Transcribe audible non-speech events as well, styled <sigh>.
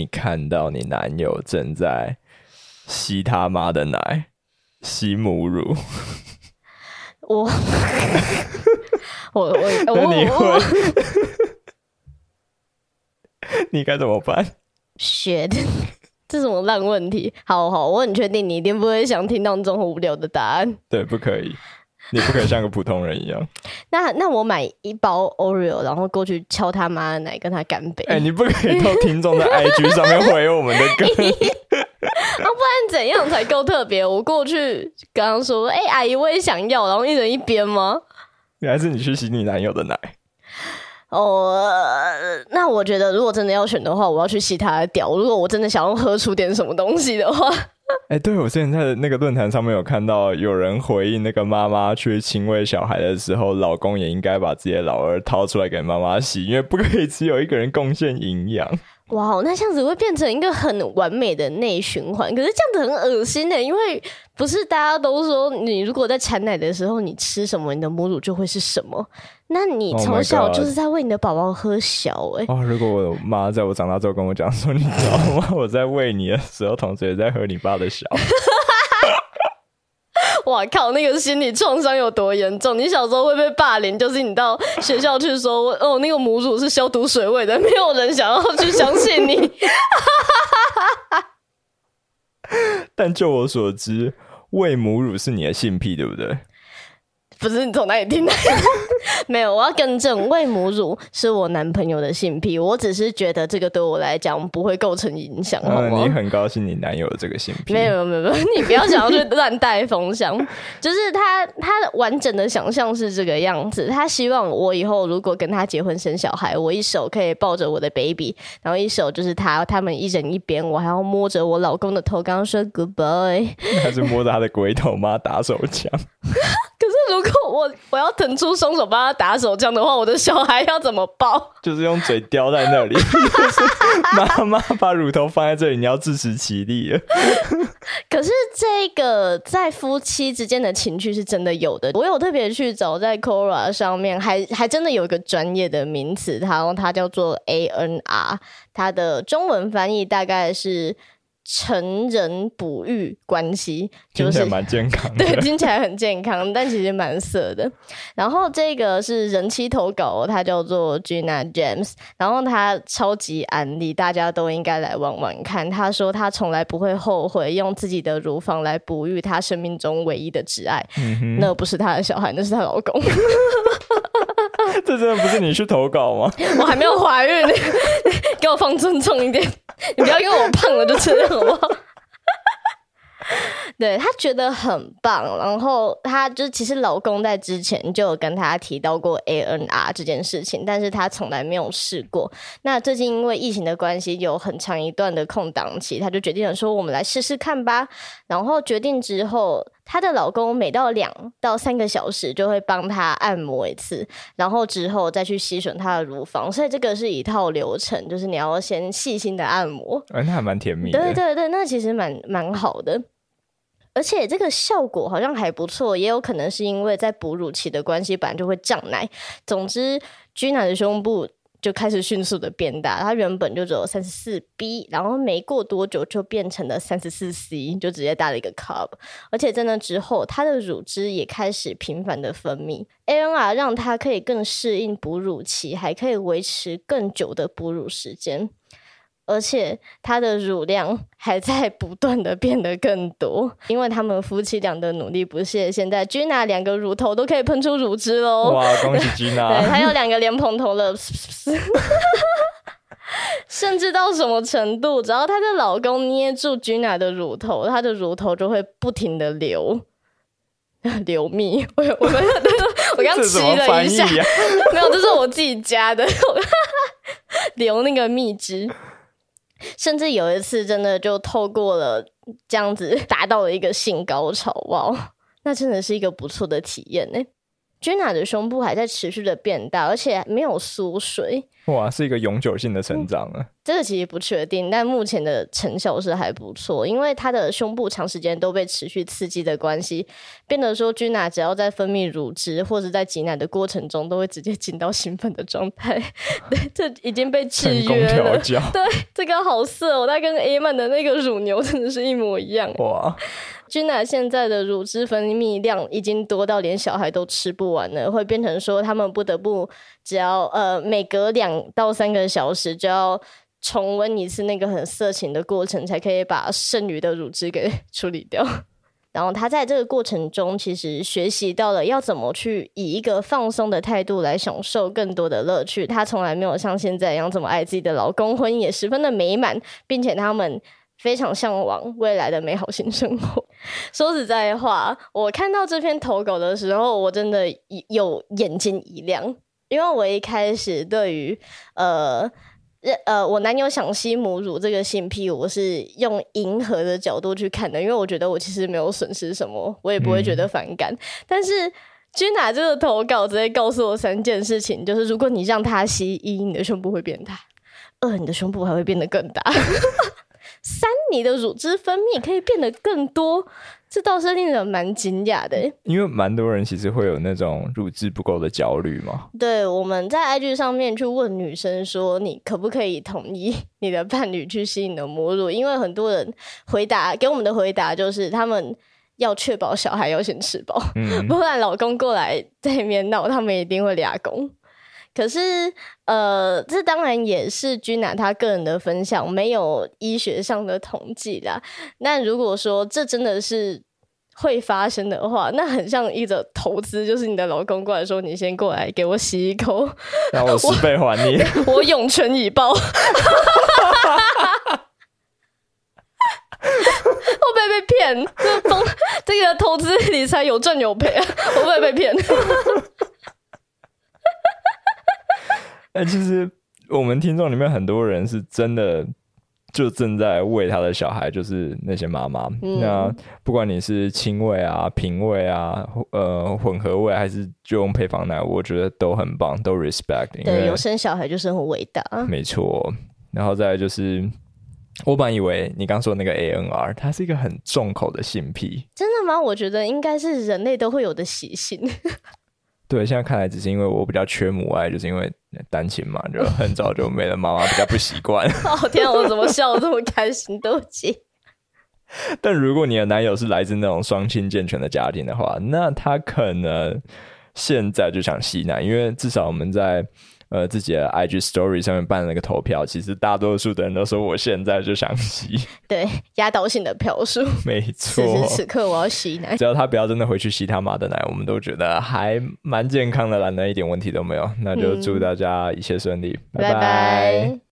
你看到你男友正在吸他妈的奶，吸母乳，我我我 <laughs> 那我你我会，<laughs> 你该怎么办？shit，这什么烂问题？好好，我很确定你一定不会想听到这种很无聊的答案。对，不可以，<laughs> 你不可以像个普通人一样。那那我买一包 Oreo，然后过去敲他妈的奶，跟他干杯。哎、你不可以偷听众的 IG 上面回我们的歌。<laughs> 啊，不然怎样才够特别？我过去刚刚说，哎、阿姨，我也想要，然后一人一边吗？还是你去洗你男友的奶？哦、呃那我觉得如果真的要选的话，我要去洗他的屌。如果我真的想要喝出点什么东西的话，<laughs> 哎、对我之前在那个论坛上面有看到有人回应，那个妈妈去亲喂小孩的时候，老公也应该把自己的老二掏出来给妈妈洗，因为不可以只有一个人贡献营养。哇，那这样子会变成一个很完美的内循环。可是这样子很恶心的，因为不是大家都说，你如果在产奶的时候你吃什么，你的母乳就会是什么。那你 Oh 从小就是在喂你的宝宝喝小、欸，哦，如果我妈在我长大之后跟我讲说，你知道吗？<laughs> 我在喂你的时候，同时也在喝你爸的小。哇靠，那个心理创伤有多严重？你小时候会被霸凌，就是你到学校去说，哦，那个母乳是消毒水味的，没有人想要去相信你。<laughs> 但就我所知，喂母乳是你的性癖，对不对？不是你从哪里听的？<laughs> 没有，我要更正，喂母乳是我男朋友的性癖，我只是觉得这个对我来讲不会构成影响，好嗯，吗？你很高兴你男友有这个性癖。没有没有没有，你不要想要去乱带风向。就是他他完整的想象是这个样子，他希望我以后如果跟他结婚生小孩，我一手可以抱着我的 baby，然后一手就是他他们一人一边，我还要摸着我老公的头，刚刚说 goodbye。还是摸着他的鬼头吗？打手枪？如果我我要腾出双手帮他打手枪的话，我的小孩要怎么抱？就是用嘴叼在那里，就 <laughs> 是妈妈把乳头放在这里，你要自食其力了。可是这个在夫妻之间的情趣是真的有的。我有特别去找在 Quora 上面，还还真的有一个专业的名词，它它叫做 ANR，它的中文翻译大概是成人哺育关系，就是蛮健康的。对，听起来很健康，但其实蛮色的。然后这个是人妻投稿，他叫做 Gina James，然后他超级安利，大家都应该来玩玩看。他说他从来不会后悔用自己的乳房来哺育他生命中唯一的挚爱，嗯那不是他的小孩，那是她老公。<laughs> 这真的不是你去投稿吗？<laughs> 我还没有怀孕，<laughs> 给我放尊重一点，<laughs> 你不要因为我胖了就这样好不好？<laughs> 对她觉得很棒，然后她就其实老公在之前就有跟她提到过 ANR 这件事情，但是他从来没有试过。那最近因为疫情的关系，有很长一段的空档期，他就决定了说我们来试试看吧。然后决定之后，她的老公每到两到三个小时就会帮她按摩一次，然后之后再去吸吮她的乳房，所以这个是一套流程，就是你要先细心的按摩。哎，那还蛮甜蜜的。对对对，那其实蛮蛮好的。而且这个效果好像还不错，也有可能是因为在哺乳期的关系，本来就会胀奶。总之，Gina 的胸部就开始迅速的变大，它原本就只有三十四 B，然后没过多久就变成了三十四 C，就直接大了一个 cup。而且在那之后，它的乳汁也开始频繁的分泌。ANR 让它可以更适应哺乳期，还可以维持更久的哺乳时间。而且它的乳量 <laughs> 还在不断的变得更多，因为他们夫妻俩的努力不懈，现在 Gina 两个乳头都可以喷出乳汁喽。哇，恭喜 <laughs> 吉对，娜！还有 <laughs> 两个莲蓬头了，甚至到什么程度？只要她的老公捏住 Gina 的乳头，她的乳头就会不停的流流蜜。我我们我刚骑这怎么了一下？没有，这是我自己加的，流那个蜜汁。甚至有一次，真的就透过了这样子 <laughs> 达到了一个性高潮，哇，那真的是一个不错的体验呢。Gina 的胸部还在持续的变大，而且没有缩水。哇，是一个永久性的成长啊！这个其实不确定，但目前的成效是还不错，因为她的胸部长时间都被持续刺激的关系，变得说君娜只要在分泌乳汁或者在挤奶的过程中，都会直接进到兴奋的状态。<laughs> 对，这已经被制约了。对，这个好色哦，它跟 A 曼的那个乳牛真的是一模一样。哇！君娜现在的乳汁分泌量已经多到连小孩都吃不完了，会变成说他们不得不只要呃每隔两到三个小时就要。重温一次那个很色情的过程，才可以把剩余的乳汁给处理掉。<laughs> 然后他在这个过程中，其实学习到了要怎么去以一个放松的态度来享受更多的乐趣。他从来没有像现在一样这么爱自己的老公，婚姻也十分的美满，并且他们非常向往未来的美好新生活。<laughs> 说实在话，我看到这篇投稿的时候，我真的有眼睛一亮，因为我一开始对于呃。呃，我男友想吸母乳这个性癖，我是用迎合的角度去看的，因为我觉得我其实没有损失什么，我也不会觉得反感。但是君娜这个投稿直接告诉我三件事情，就是如果你让他吸，一你的胸部会变大；二你的胸部还会变得更大；三你的乳汁分泌可以变得更多。这倒是令人蛮惊讶的，因为蛮多人其实会有那种乳汁不够的焦虑嘛。对，我们在 IG 上面去问女生说，你可不可以同意你的伴侣去吸你的母乳？因为很多人回答给我们的回答就是，他们要确保小孩要先吃饱，<laughs> 不然老公过来在里面闹，他们一定会俩公。可是，呃，这当然也是君娜她个人的分享，没有医学上的统计啦。那如果说这真的是会发生的话，那很像一个投资，就是你的老公过来说：“你先过来给我洗一口，<laughs> 让我十倍还你，<laughs> 我涌泉以报。<laughs> ”会不会被骗？这风这个投资理财有赚有赔啊！会不会被骗？哎，其实我们听众里面很多人是真的就正在喂他的小孩，就是那些妈妈。那不管你是亲喂啊、平喂啊、呃混合喂，还是就用配方奶，我觉得都很棒，都 respect。对，有生小孩就是很伟大。没错。然后再就是，我本以为你刚说那个 ANR，它是一个很重口的性癖。真的吗？我觉得应该是人类都会有的习性。对，现在看来只是因为我比较缺母爱，就是因为单亲嘛，就很早就没了妈妈，比较不习惯。<laughs> 哦天啊，我怎么笑的这么开心？对不起。<laughs> 但如果你的男友是来自那种双亲健全的家庭的话，那他可能现在就想吸奶，因为至少我们在。呃，自己的 IG Story 上面办了那个投票，其实大多数的人都说我现在就想吸，对，压倒性的票数，没错。此时此刻我要吸奶，只要他不要真的回去吸他妈的奶，我们都觉得还蛮健康的，懒得一点问题都没有。那就祝大家一切顺利，拜拜。